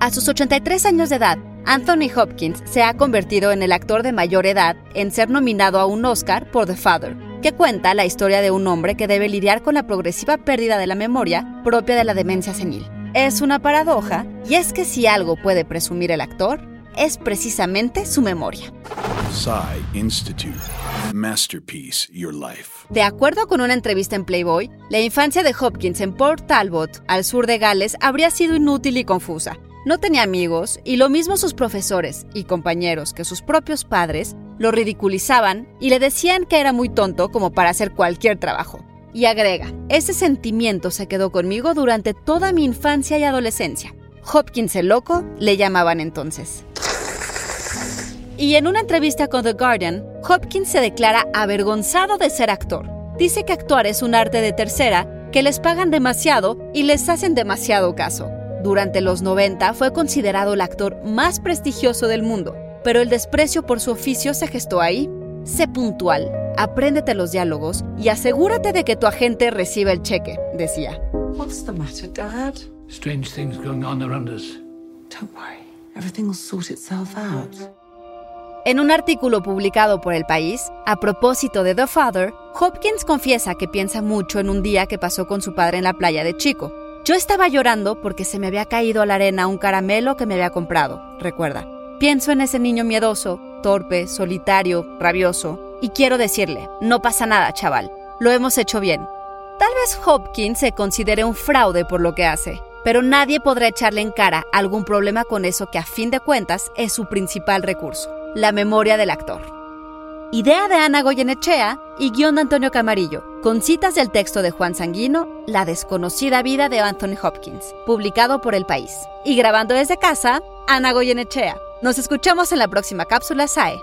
A sus 83 años de edad, Anthony Hopkins se ha convertido en el actor de mayor edad en ser nominado a un Oscar por The Father, que cuenta la historia de un hombre que debe lidiar con la progresiva pérdida de la memoria propia de la demencia senil. Es una paradoja, y es que si algo puede presumir el actor, es precisamente su memoria. Institute. Masterpiece Your Life. De acuerdo con una entrevista en Playboy, la infancia de Hopkins en Port Talbot, al sur de Gales, habría sido inútil y confusa. No tenía amigos y lo mismo sus profesores y compañeros que sus propios padres lo ridiculizaban y le decían que era muy tonto como para hacer cualquier trabajo. Y agrega, ese sentimiento se quedó conmigo durante toda mi infancia y adolescencia. Hopkins el loco le llamaban entonces. Y en una entrevista con The Guardian, Hopkins se declara avergonzado de ser actor. Dice que actuar es un arte de tercera, que les pagan demasiado y les hacen demasiado caso. Durante los 90 fue considerado el actor más prestigioso del mundo, pero el desprecio por su oficio se gestó ahí. Sé puntual, apréndete los diálogos y asegúrate de que tu agente reciba el cheque, decía. What's the matter, Dad? Strange things going on around us. Don't worry, everything will sort itself out. En un artículo publicado por El País, a propósito de The Father, Hopkins confiesa que piensa mucho en un día que pasó con su padre en la playa de Chico. Yo estaba llorando porque se me había caído a la arena un caramelo que me había comprado, recuerda. Pienso en ese niño miedoso, torpe, solitario, rabioso, y quiero decirle, no pasa nada, chaval, lo hemos hecho bien. Tal vez Hopkins se considere un fraude por lo que hace, pero nadie podrá echarle en cara algún problema con eso que a fin de cuentas es su principal recurso. La memoria del actor. Idea de Ana Goyenechea y guion de Antonio Camarillo, con citas del texto de Juan Sanguino, La desconocida vida de Anthony Hopkins, publicado por El País. Y grabando desde casa, Ana Goyenechea. Nos escuchamos en la próxima cápsula SAE.